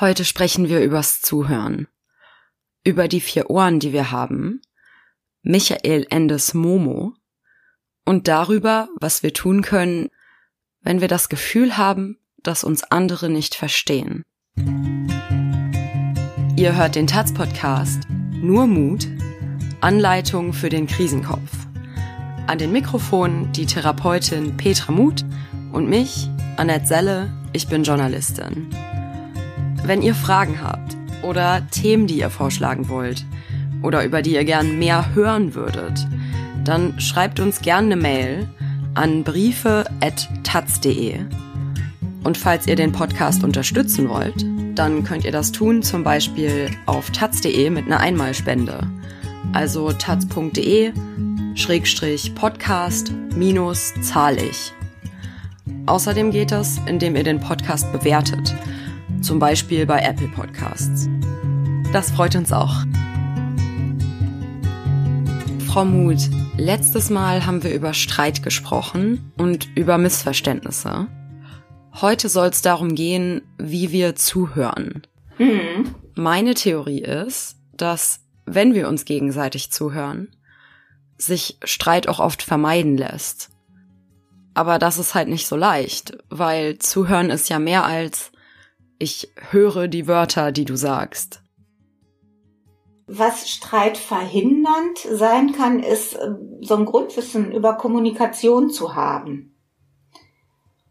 Heute sprechen wir übers Zuhören. Über die vier Ohren, die wir haben, Michael Endes Momo und darüber, was wir tun können, wenn wir das Gefühl haben, dass uns andere nicht verstehen. Ihr hört den Taz-Podcast Nur Mut, Anleitung für den Krisenkopf. An den Mikrofonen die Therapeutin Petra Muth und mich, Annette Selle, ich bin Journalistin. Wenn ihr Fragen habt oder Themen, die ihr vorschlagen wollt oder über die ihr gern mehr hören würdet, dann schreibt uns gerne eine Mail an briefe.taz.de. Und falls ihr den Podcast unterstützen wollt, dann könnt ihr das tun zum Beispiel auf taz.de mit einer Einmalspende. Also taz.de schrägstrich Podcast minus zahl ich. Außerdem geht das, indem ihr den Podcast bewertet – zum Beispiel bei Apple Podcasts. Das freut uns auch. Frau Muth, letztes Mal haben wir über Streit gesprochen und über Missverständnisse. Heute soll es darum gehen, wie wir zuhören. Mhm. Meine Theorie ist, dass wenn wir uns gegenseitig zuhören, sich Streit auch oft vermeiden lässt. Aber das ist halt nicht so leicht, weil zuhören ist ja mehr als ich höre die Wörter, die du sagst. Was Streit verhindernd sein kann, ist äh, so ein Grundwissen über Kommunikation zu haben.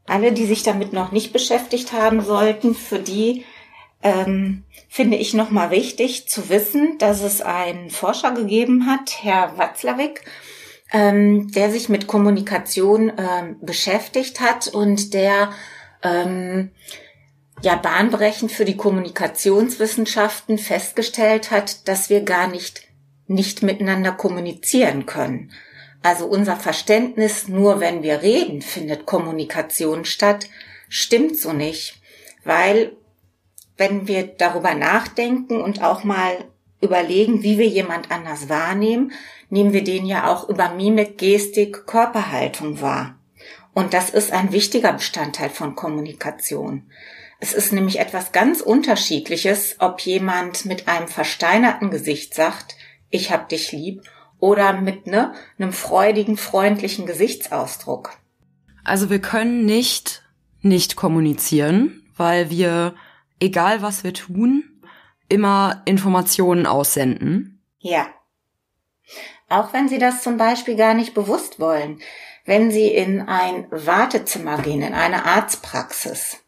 Alle, die sich damit noch nicht beschäftigt haben sollten, für die ähm, finde ich nochmal wichtig zu wissen, dass es einen Forscher gegeben hat, Herr Watzlawick, ähm, der sich mit Kommunikation ähm, beschäftigt hat und der ähm, ja bahnbrechend für die Kommunikationswissenschaften festgestellt hat, dass wir gar nicht nicht miteinander kommunizieren können. Also unser Verständnis, nur wenn wir reden, findet Kommunikation statt, stimmt so nicht, weil wenn wir darüber nachdenken und auch mal überlegen, wie wir jemand anders wahrnehmen, nehmen wir den ja auch über Mimik, Gestik, Körperhaltung wahr. Und das ist ein wichtiger Bestandteil von Kommunikation. Es ist nämlich etwas ganz Unterschiedliches, ob jemand mit einem versteinerten Gesicht sagt, ich hab dich lieb, oder mit ne, einem freudigen, freundlichen Gesichtsausdruck. Also wir können nicht nicht kommunizieren, weil wir, egal was wir tun, immer Informationen aussenden. Ja. Auch wenn Sie das zum Beispiel gar nicht bewusst wollen. Wenn Sie in ein Wartezimmer gehen, in eine Arztpraxis,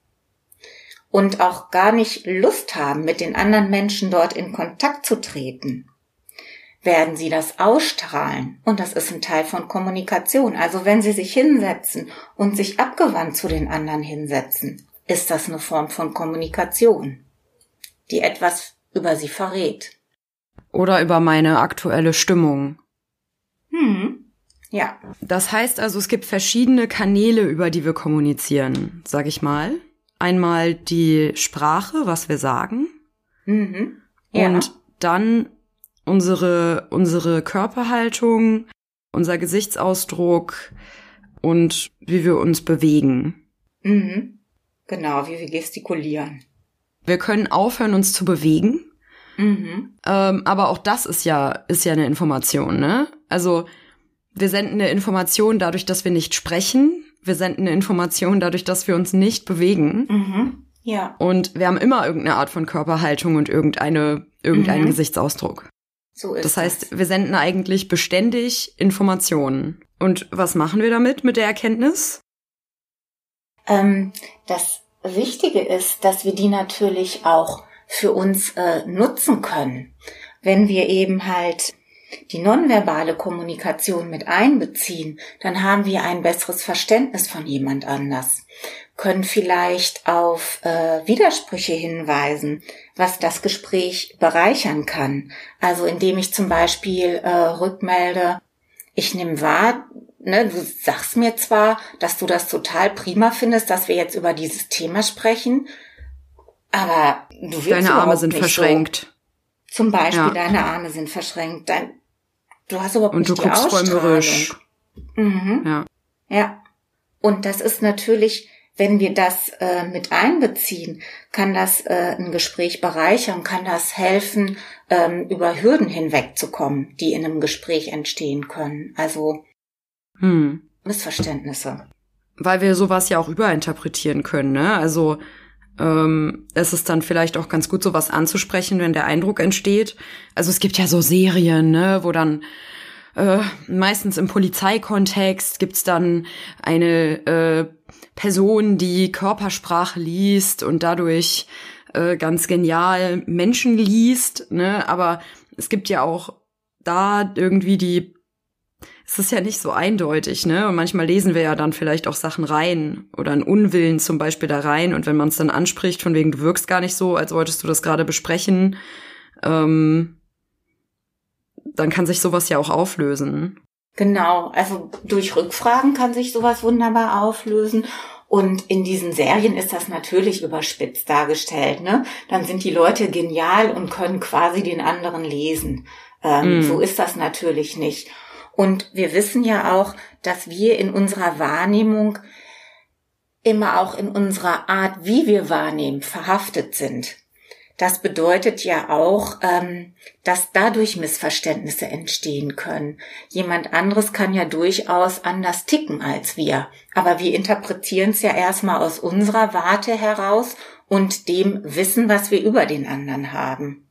und auch gar nicht Lust haben, mit den anderen Menschen dort in Kontakt zu treten, werden sie das ausstrahlen. Und das ist ein Teil von Kommunikation. Also wenn sie sich hinsetzen und sich abgewandt zu den anderen hinsetzen, ist das eine Form von Kommunikation, die etwas über sie verrät. Oder über meine aktuelle Stimmung. Hm. Ja. Das heißt also, es gibt verschiedene Kanäle, über die wir kommunizieren, sag ich mal einmal die Sprache, was wir sagen. Mhm. Ja. Und dann unsere, unsere Körperhaltung, unser Gesichtsausdruck und wie wir uns bewegen. Mhm. Genau, wie wir gestikulieren. Wir können aufhören, uns zu bewegen. Mhm. Ähm, aber auch das ist ja, ist ja eine Information, ne? Also, wir senden eine Information dadurch, dass wir nicht sprechen wir senden eine Information dadurch, dass wir uns nicht bewegen. Mhm. Ja. Und wir haben immer irgendeine Art von Körperhaltung und irgendeine, irgendeinen mhm. Gesichtsausdruck. So ist das heißt, das. wir senden eigentlich beständig Informationen. Und was machen wir damit mit der Erkenntnis? Ähm, das Wichtige ist, dass wir die natürlich auch für uns äh, nutzen können. Wenn wir eben halt die nonverbale Kommunikation mit einbeziehen, dann haben wir ein besseres Verständnis von jemand anders, können vielleicht auf äh, Widersprüche hinweisen, was das Gespräch bereichern kann. Also indem ich zum Beispiel äh, rückmelde, ich nehme wahr, ne, du sagst mir zwar, dass du das total prima findest, dass wir jetzt über dieses Thema sprechen, aber du willst Deine Arme sind verschränkt. So. Zum Beispiel, ja. deine Arme sind verschränkt. Dein, Du hast überhaupt und nicht du guckst Ausstrahlung. träumerisch. Mhm. Ja. Ja. Und das ist natürlich wenn wir das äh, mit einbeziehen, kann das äh, ein Gespräch bereichern, kann das helfen, ähm, über Hürden hinwegzukommen, die in einem Gespräch entstehen können. Also hm. Missverständnisse. Weil wir sowas ja auch überinterpretieren können, ne? Also ähm, es ist dann vielleicht auch ganz gut, sowas anzusprechen, wenn der Eindruck entsteht. Also es gibt ja so Serien, ne, wo dann äh, meistens im Polizeikontext gibt's dann eine äh, Person, die Körpersprache liest und dadurch äh, ganz genial Menschen liest, ne? Aber es gibt ja auch da irgendwie die es ist ja nicht so eindeutig, ne? Und manchmal lesen wir ja dann vielleicht auch Sachen rein oder einen Unwillen zum Beispiel da rein. Und wenn man es dann anspricht, von wegen, du wirkst gar nicht so, als wolltest du das gerade besprechen, ähm, dann kann sich sowas ja auch auflösen. Genau, also durch Rückfragen kann sich sowas wunderbar auflösen. Und in diesen Serien ist das natürlich überspitzt dargestellt. Ne? Dann sind die Leute genial und können quasi den anderen lesen. Ähm, mm. So ist das natürlich nicht. Und wir wissen ja auch, dass wir in unserer Wahrnehmung immer auch in unserer Art, wie wir wahrnehmen, verhaftet sind. Das bedeutet ja auch, ähm, dass dadurch Missverständnisse entstehen können. Jemand anderes kann ja durchaus anders ticken als wir, aber wir interpretieren es ja erstmal aus unserer Warte heraus und dem Wissen, was wir über den anderen haben.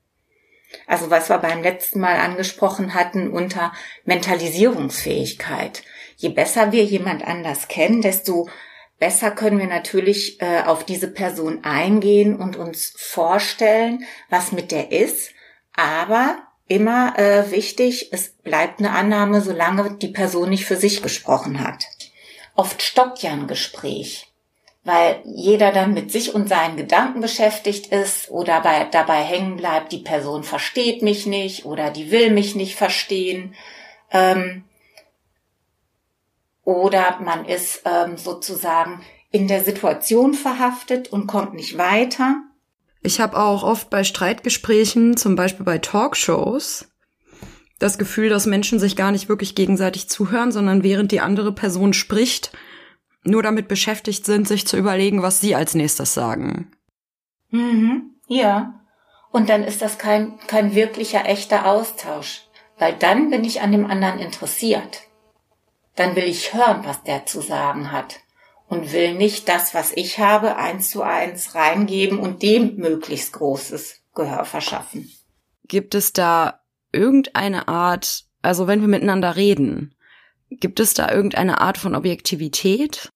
Also was wir beim letzten Mal angesprochen hatten unter Mentalisierungsfähigkeit. Je besser wir jemand anders kennen, desto besser können wir natürlich äh, auf diese Person eingehen und uns vorstellen, was mit der ist. Aber immer äh, wichtig, es bleibt eine Annahme, solange die Person nicht für sich gesprochen hat. Oft stockt ja ein Gespräch weil jeder dann mit sich und seinen Gedanken beschäftigt ist oder bei, dabei hängen bleibt, die Person versteht mich nicht oder die will mich nicht verstehen. Ähm, oder man ist ähm, sozusagen in der Situation verhaftet und kommt nicht weiter. Ich habe auch oft bei Streitgesprächen, zum Beispiel bei Talkshows, das Gefühl, dass Menschen sich gar nicht wirklich gegenseitig zuhören, sondern während die andere Person spricht, nur damit beschäftigt sind, sich zu überlegen, was sie als nächstes sagen. Mhm, ja. Und dann ist das kein, kein wirklicher, echter Austausch, weil dann bin ich an dem anderen interessiert. Dann will ich hören, was der zu sagen hat und will nicht das, was ich habe, eins zu eins reingeben und dem möglichst großes Gehör verschaffen. Gibt es da irgendeine Art, also wenn wir miteinander reden, gibt es da irgendeine Art von Objektivität?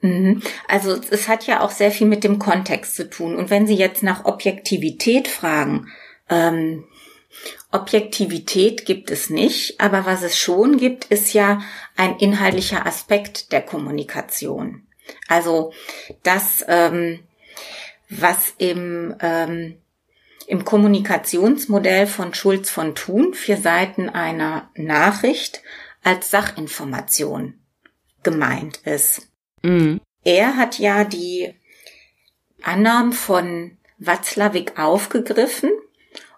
Mhm. Also es hat ja auch sehr viel mit dem Kontext zu tun. Und wenn Sie jetzt nach Objektivität fragen, ähm, Objektivität gibt es nicht, aber was es schon gibt, ist ja ein inhaltlicher Aspekt der Kommunikation. Also das, ähm, was im, ähm, im Kommunikationsmodell von Schulz von Thun vier Seiten einer Nachricht als Sachinformation gemeint ist. Mhm. Er hat ja die Annahmen von Watzlawick aufgegriffen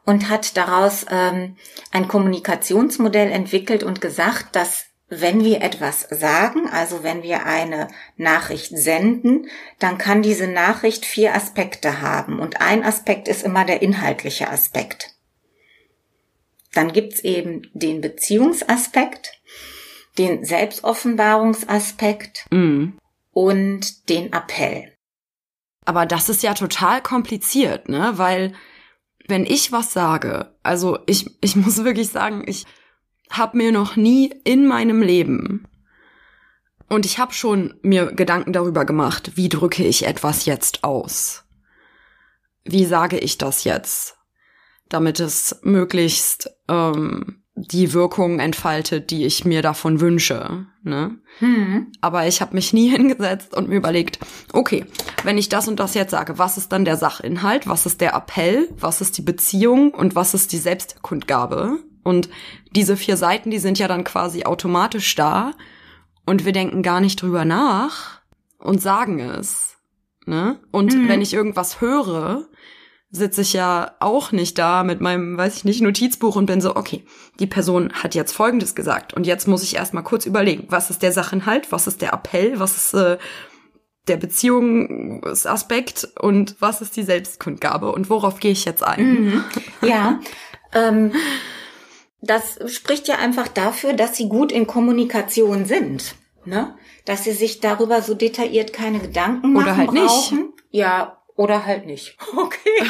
und hat daraus ähm, ein Kommunikationsmodell entwickelt und gesagt, dass wenn wir etwas sagen, also wenn wir eine Nachricht senden, dann kann diese Nachricht vier Aspekte haben. Und ein Aspekt ist immer der inhaltliche Aspekt. Dann gibt's eben den Beziehungsaspekt, den Selbstoffenbarungsaspekt mm und den Appell. Aber das ist ja total kompliziert, ne? Weil wenn ich was sage, also ich, ich muss wirklich sagen, ich habe mir noch nie in meinem Leben und ich habe schon mir Gedanken darüber gemacht, wie drücke ich etwas jetzt aus? Wie sage ich das jetzt, damit es möglichst ähm, die Wirkung entfaltet, die ich mir davon wünsche. Ne? Hm. Aber ich habe mich nie hingesetzt und mir überlegt, okay, wenn ich das und das jetzt sage, was ist dann der Sachinhalt, was ist der Appell, was ist die Beziehung und was ist die Selbstkundgabe? Und diese vier Seiten, die sind ja dann quasi automatisch da und wir denken gar nicht drüber nach und sagen es. Ne? Und mhm. wenn ich irgendwas höre, sitze ich ja auch nicht da mit meinem, weiß ich nicht, Notizbuch und bin so, okay, die Person hat jetzt Folgendes gesagt und jetzt muss ich erstmal kurz überlegen, was ist der Sachinhalt, was ist der Appell, was ist, äh, der Beziehungsaspekt und was ist die Selbstkundgabe und worauf gehe ich jetzt ein? Mhm. Ja, ähm, das spricht ja einfach dafür, dass sie gut in Kommunikation sind, ne? Dass sie sich darüber so detailliert keine Gedanken machen Oder halt brauchen. nicht. Ja, oder halt nicht. Okay.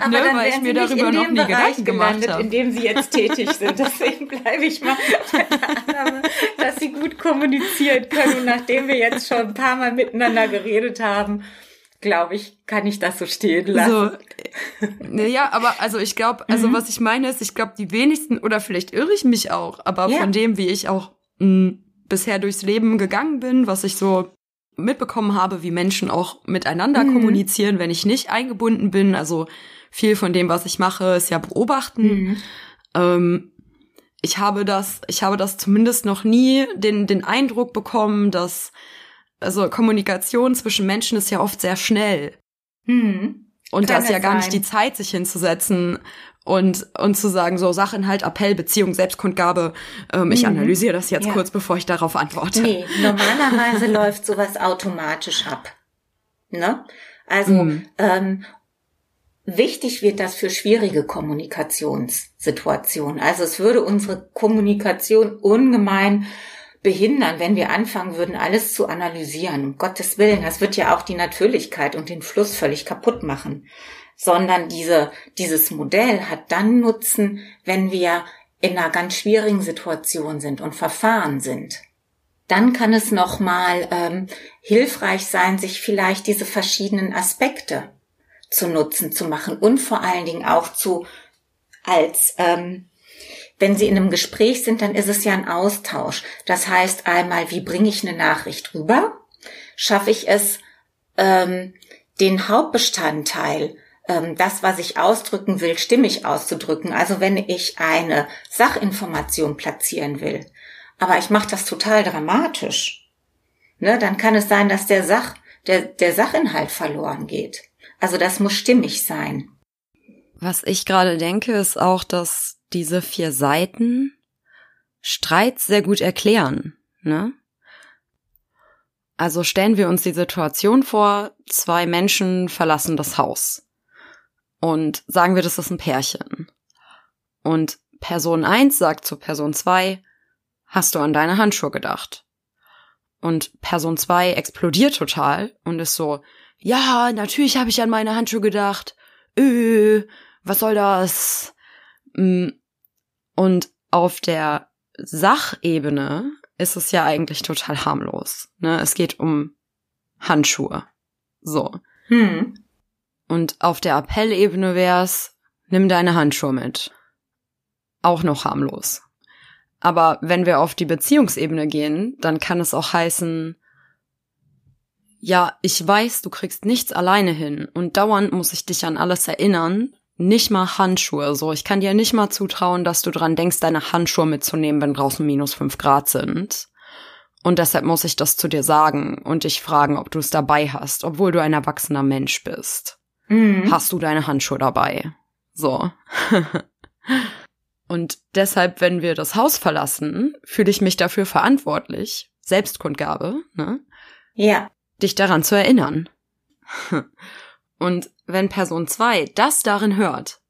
Aber Ne, dann weil ich mir darüber noch nie Bereich Gedanken gemacht habe. in dem sie jetzt tätig sind. Deswegen bleibe ich mal bei der Annahme, dass sie gut kommunizieren können. Und nachdem wir jetzt schon ein paar Mal miteinander geredet haben, glaube ich, kann ich das so stehen lassen. So, äh, ja, aber also ich glaube, also Mhm. was ich meine ist, ich glaube, die wenigsten, oder vielleicht irre ich mich auch, aber Ja. von dem, wie ich auch mh, bisher durchs Leben gegangen bin, was ich so mitbekommen habe, wie Menschen auch miteinander Mhm. kommunizieren, wenn ich nicht eingebunden bin, also viel von dem, was ich mache, ist ja beobachten. Mhm. Ähm, ich habe das, ich habe das zumindest noch nie den, den Eindruck bekommen, dass, also Kommunikation zwischen Menschen ist ja oft sehr schnell. Mhm. Und da ist ja gar sein. nicht die Zeit, sich hinzusetzen und, und zu sagen, so Sachinhalt, Appell, Beziehung, Selbstkundgabe. Ähm, Ich Mhm. analysiere das jetzt Ja. kurz, bevor ich darauf antworte. Nee, normalerweise läuft sowas automatisch ab. Ne? Also Mhm. ähm, wichtig wird das für schwierige Kommunikationssituationen. Also es würde unsere Kommunikation ungemein behindern, wenn wir anfangen würden, alles zu analysieren. Um Gottes Willen, das wird ja auch die Natürlichkeit und den Fluss völlig kaputt machen. Sondern diese, dieses Modell hat dann Nutzen, wenn wir in einer ganz schwierigen Situation sind und verfahren sind dann kann es nochmal ähm, hilfreich sein, sich vielleicht diese verschiedenen Aspekte zu nutzen, zu machen und vor allen Dingen auch zu als ähm, wenn Sie in einem Gespräch sind, dann ist es ja ein Austausch. Das heißt einmal, wie bringe ich eine Nachricht rüber? Schaffe ich es, ähm, den Hauptbestandteil, das, was ich ausdrücken will, stimmig auszudrücken? Also wenn ich eine Sachinformation platzieren will, aber ich mache das total dramatisch, ne, dann kann es sein, dass der Sach, der, der Sachinhalt verloren geht. Also das muss stimmig sein. Was ich gerade denke, ist auch, dass diese vier Seiten Streit sehr gut erklären, ne? Also stellen wir uns die Situation vor, zwei Menschen verlassen das Haus. Und sagen wir, das ist ein Pärchen. Und Person 1 sagt zu Person 2, hast du an deine Handschuhe gedacht? Und Person 2 explodiert total und ist so, ja, natürlich habe ich an meine Handschuhe gedacht. Äh, was soll das? Mm, Und auf der Sachebene ist es ja eigentlich total harmlos. Ne? Es geht um Handschuhe. So. Hm. Und auf der Appellebene wär's, nimm deine Handschuhe mit. Auch noch harmlos. Aber wenn wir auf die Beziehungsebene gehen, dann kann es auch heißen, ja, ich weiß, du kriegst nichts alleine hin und dauernd muss ich dich an alles erinnern, nicht mal Handschuhe, so. Ich kann dir nicht mal zutrauen, dass du dran denkst, deine Handschuhe mitzunehmen, wenn draußen minus fünf Grad sind. Und deshalb muss ich das zu dir sagen und dich fragen, ob du es dabei hast, obwohl du ein erwachsener Mensch bist. Hm. Hast du deine Handschuhe dabei? So. und deshalb, wenn wir das Haus verlassen, fühle ich mich dafür verantwortlich, Selbstkundgabe, ne? Ja. dich daran zu erinnern. Und wenn Person 2 das darin hört,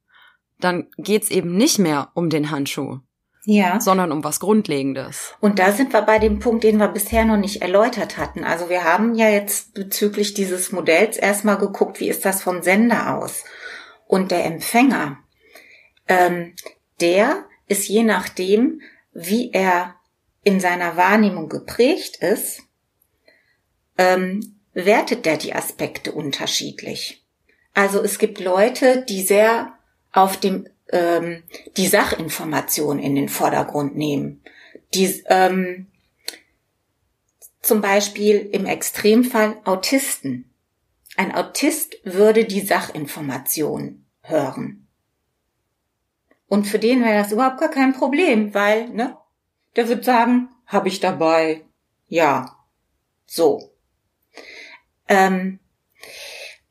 dann geht's eben nicht mehr um den Handschuh, Ja. sondern um was Grundlegendes. Und da sind wir bei dem Punkt, den wir bisher noch nicht erläutert hatten. Also wir haben ja jetzt bezüglich dieses Modells erstmal geguckt, wie ist das vom Sender aus? Und der Empfänger, ähm, der ist je nachdem, wie er in seiner Wahrnehmung geprägt ist, ähm, wertet der die Aspekte unterschiedlich. Also es gibt Leute, die sehr auf dem ähm, die Sachinformation in den Vordergrund nehmen. Die ähm, zum Beispiel im Extremfall Autisten. Ein Autist würde die Sachinformation hören. Und für den wäre das überhaupt gar kein Problem, weil, ne, der wird sagen, habe ich dabei, ja, so. Ähm,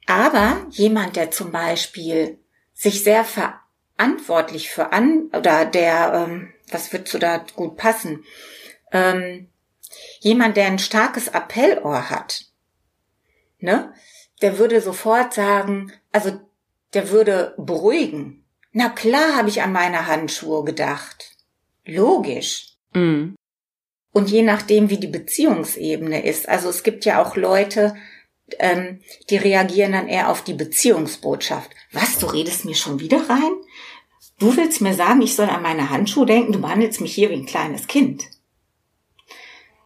aber jemand, der zum Beispiel sich sehr verantwortlich für an oder der, ähm, was wird so da gut passen, ähm, Jemand, der ein starkes Appellohr hat, ne, der würde sofort sagen, also der würde beruhigen. Na klar habe ich an meine Handschuhe gedacht. Logisch. Mhm. Und je nachdem, wie die Beziehungsebene ist. Also es gibt ja auch Leute, ähm, die reagieren dann eher auf die Beziehungsbotschaft. Was, du redest mir schon wieder rein? Du willst mir sagen, ich soll an meine Handschuhe denken, du behandelst mich hier wie ein kleines Kind.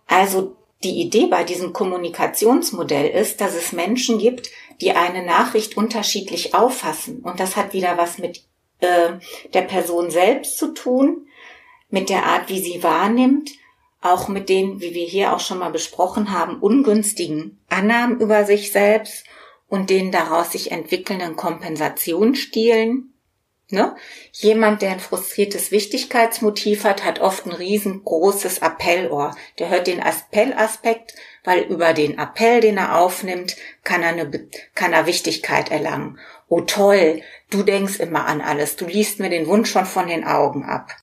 Also die Idee bei diesem Kommunikationsmodell ist, dass es Menschen gibt, die eine Nachricht unterschiedlich auffassen. Und das hat wieder was mit äh, der Person selbst zu tun, mit der Art, wie sie wahrnimmt, auch mit den, wie wir hier auch schon mal besprochen haben, ungünstigen Annahmen über sich selbst und den daraus sich entwickelnden Kompensationsstilen. Ne? Jemand, der ein frustriertes Wichtigkeitsmotiv hat, hat oft ein riesengroßes Appellohr. Der hört den Appellaspekt, weil über den Appell, den er aufnimmt, kann er, eine, kann er Wichtigkeit erlangen. Oh toll, du denkst immer an alles, du liest mir den Wunsch schon von den Augen ab.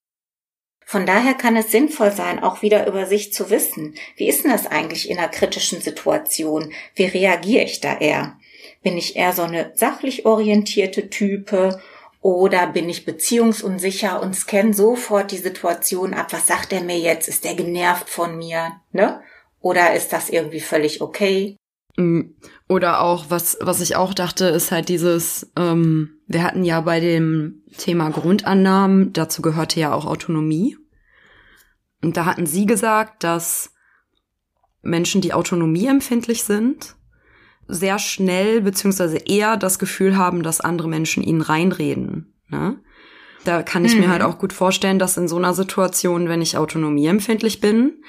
Von daher kann es sinnvoll sein, auch wieder über sich zu wissen. Wie ist denn das eigentlich in einer kritischen Situation? Wie reagiere ich da eher? Bin ich eher so eine sachlich orientierte Type oder bin ich beziehungsunsicher und scanne sofort die Situation ab? Was sagt er mir jetzt? Ist der genervt von mir? Ne? Oder ist das irgendwie völlig okay? Mm, oder auch, was, was ich auch dachte, ist halt dieses, ähm, wir hatten ja bei dem Thema Grundannahmen, dazu gehörte ja auch Autonomie. Und da hatten Sie gesagt, dass Menschen, die autonomieempfindlich sind, sehr schnell beziehungsweise eher das Gefühl haben, dass andere Menschen ihnen reinreden. Ne? Da kann ich mhm. mir halt auch gut vorstellen, dass in so einer Situation, wenn ich autonomieempfindlich bin,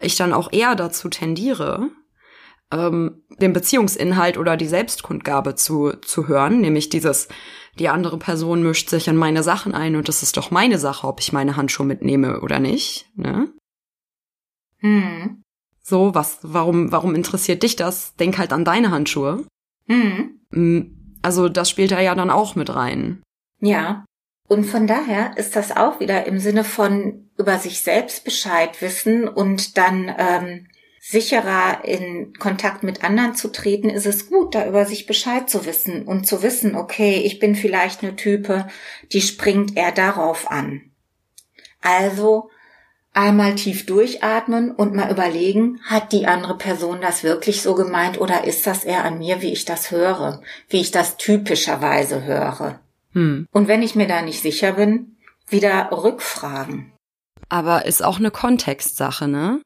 ich dann auch eher dazu tendiere, ähm, den Beziehungsinhalt oder die Selbstkundgabe zu, zu hören, nämlich dieses, die andere Person mischt sich in meine Sachen ein und es ist doch meine Sache, ob ich meine Handschuhe mitnehme oder nicht. Ne? Hm. So, was, warum, warum interessiert dich das? Denk halt an deine Handschuhe. Hm. hm. Also das spielt da ja dann auch mit rein. Ja. Und von daher ist das auch wieder im Sinne von über sich selbst Bescheid wissen und dann ähm, sicherer in Kontakt mit anderen zu treten, ist es gut, da über sich Bescheid zu wissen und zu wissen, okay, ich bin vielleicht eine Type, die springt eher darauf an. Also einmal tief durchatmen und mal überlegen, hat die andere Person das wirklich so gemeint oder ist das eher an mir, wie ich das höre, wie ich das typischerweise höre. Hm. Und wenn ich mir da nicht sicher bin, wieder rückfragen. Aber ist auch eine Kontextsache, ne?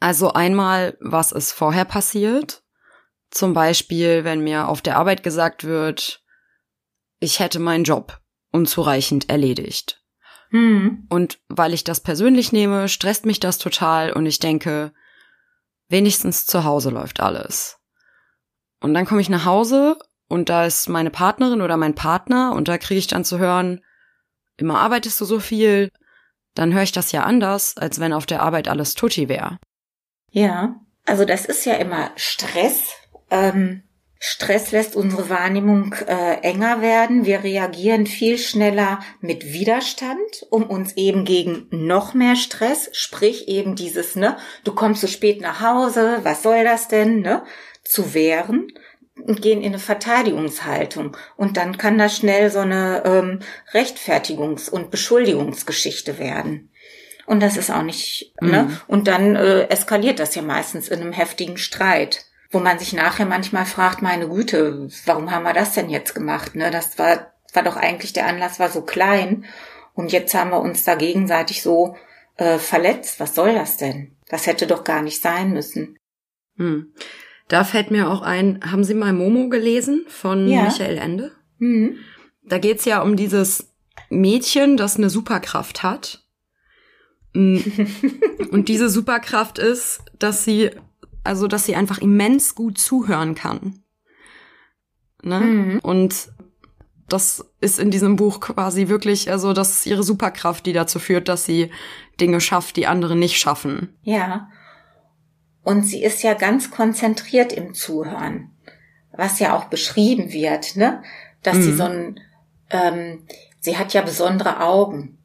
Also einmal, was ist vorher passiert? Zum Beispiel, wenn mir auf der Arbeit gesagt wird, ich hätte meinen Job unzureichend erledigt. Hm. Und weil ich das persönlich nehme, stresst mich das total und ich denke, wenigstens zu Hause läuft alles. Und dann komme ich nach Hause und da ist meine Partnerin oder mein Partner und da kriege ich dann zu hören, immer arbeitest du so viel, dann höre ich das ja anders, als wenn auf der Arbeit alles tutti wäre. Ja, also das ist ja immer Stress. Ähm, Stress lässt unsere Wahrnehmung äh, enger werden. Wir reagieren viel schneller mit Widerstand, um uns eben gegen noch mehr Stress, sprich eben dieses, ne, du kommst zu spät nach Hause, was soll das denn, ne, zu wehren und gehen in eine Verteidigungshaltung. Und dann kann das schnell so eine ähm, Rechtfertigungs- und Beschuldigungsgeschichte werden. Und das ist auch nicht, ne? mhm. ne? Und dann äh, eskaliert das ja meistens in einem heftigen Streit, wo man sich nachher manchmal fragt, meine Güte, warum haben wir das denn jetzt gemacht? Ne? Das war, war doch eigentlich, der Anlass war so klein und jetzt haben wir uns da gegenseitig so äh, verletzt. Was soll das denn? Das hätte doch gar nicht sein müssen. Hm. Da fällt mir auch ein, haben Sie mal Momo gelesen von ja. Michael Ende? Mhm. Da geht's ja um dieses Mädchen, das eine Superkraft hat Mm. Und diese Superkraft ist, dass sie, also dass sie einfach immens gut zuhören kann. Ne? Mhm. Und das ist in diesem Buch quasi wirklich, also das ist ihre Superkraft, die dazu führt, dass sie Dinge schafft, die andere nicht schaffen. Ja. Und sie ist ja ganz konzentriert im Zuhören, was ja auch beschrieben wird, ne? Dass mhm. sie so ein, ähm, sie hat ja besondere Augen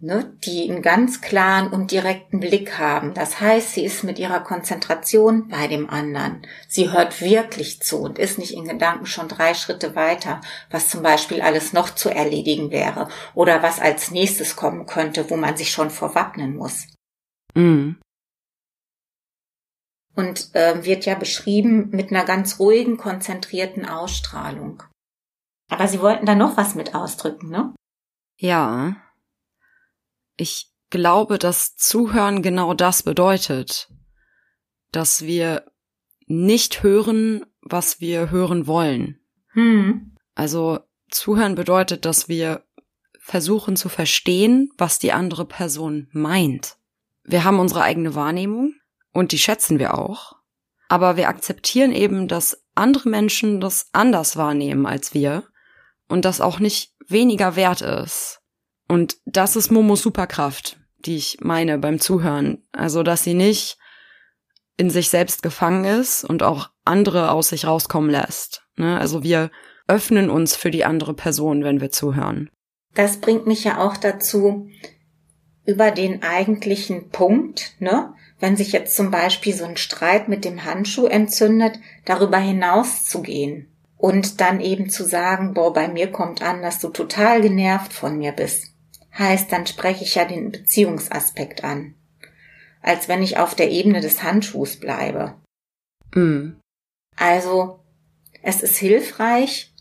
ne, die einen ganz klaren und direkten Blick haben. Das heißt, sie ist mit ihrer Konzentration bei dem anderen. Sie hört wirklich zu und ist nicht in Gedanken schon drei Schritte weiter, was zum Beispiel alles noch zu erledigen wäre oder was als nächstes kommen könnte, wo man sich schon vorwappnen muss. Mhm. Und äh, wird ja beschrieben mit einer ganz ruhigen, konzentrierten Ausstrahlung. Aber Sie wollten da noch was mit ausdrücken, ne? Ja. Ich glaube, dass Zuhören genau das bedeutet, dass wir nicht hören, was wir hören wollen. Hm. Also Zuhören bedeutet, dass wir versuchen zu verstehen, was die andere Person meint. Wir haben unsere eigene Wahrnehmung und die schätzen wir auch, aber wir akzeptieren eben, dass andere Menschen das anders wahrnehmen als wir und das auch nicht weniger wert ist. Und das ist Momos Superkraft, die ich meine beim Zuhören. Also, dass sie nicht in sich selbst gefangen ist und auch andere aus sich rauskommen lässt. Ne? Also wir öffnen uns für die andere Person, wenn wir zuhören. Das bringt mich ja auch dazu, über den eigentlichen Punkt, ne? Wenn sich jetzt zum Beispiel so ein Streit mit dem Handschuh entzündet, darüber hinaus zu gehen und dann eben zu sagen, boah, bei mir kommt an, dass du total genervt von mir bist heißt, dann spreche ich ja den Beziehungsaspekt an. Als wenn ich auf der Ebene des Handschuhs bleibe. Mm. Also, es ist hilfreich,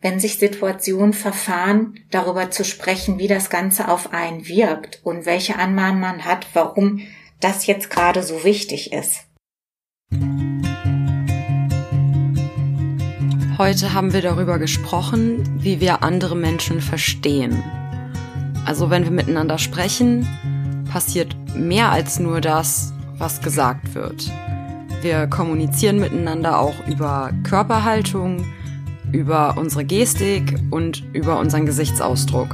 wenn sich Situationen verfahren, darüber zu sprechen, wie das Ganze auf einen wirkt und welche Annahmen man hat, warum das jetzt gerade so wichtig ist. Heute haben wir darüber gesprochen, wie wir andere Menschen verstehen. Also wenn wir miteinander sprechen, passiert mehr als nur das, was gesagt wird. Wir kommunizieren miteinander auch über Körperhaltung, über unsere Gestik und über unseren Gesichtsausdruck.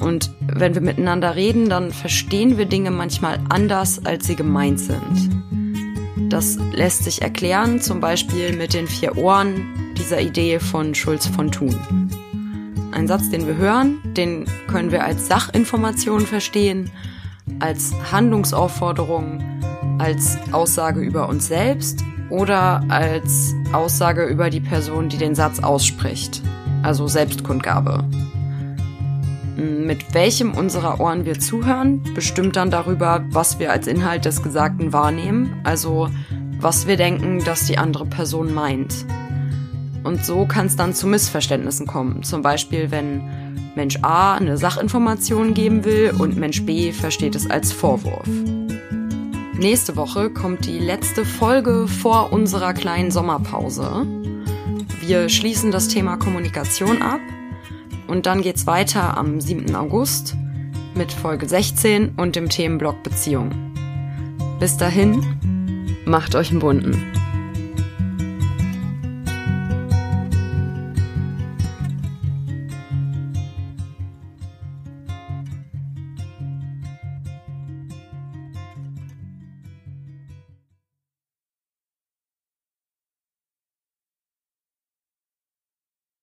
Und wenn wir miteinander reden, dann verstehen wir Dinge manchmal anders, als sie gemeint sind. Das lässt sich erklären, zum Beispiel mit den vier Ohren dieser Idee von Schulz von Thun. Ein Satz, den wir hören, den können wir als Sachinformation verstehen, als Handlungsaufforderung, als Aussage über uns selbst oder als Aussage über die Person, die den Satz ausspricht, also Selbstkundgabe. Mit welchem unserer Ohren wir zuhören, bestimmt dann darüber, was wir als Inhalt des Gesagten wahrnehmen, also was wir denken, dass die andere Person meint. Und so kann es dann zu Missverständnissen kommen. Zum Beispiel, wenn Mensch A eine Sachinformation geben will und Mensch B versteht es als Vorwurf. Nächste Woche kommt die letzte Folge vor unserer kleinen Sommerpause. Wir schließen das Thema Kommunikation ab und dann geht's weiter am 7. August mit Folge 16 und dem Themenblock Beziehung. Bis dahin, macht euch einen bunten.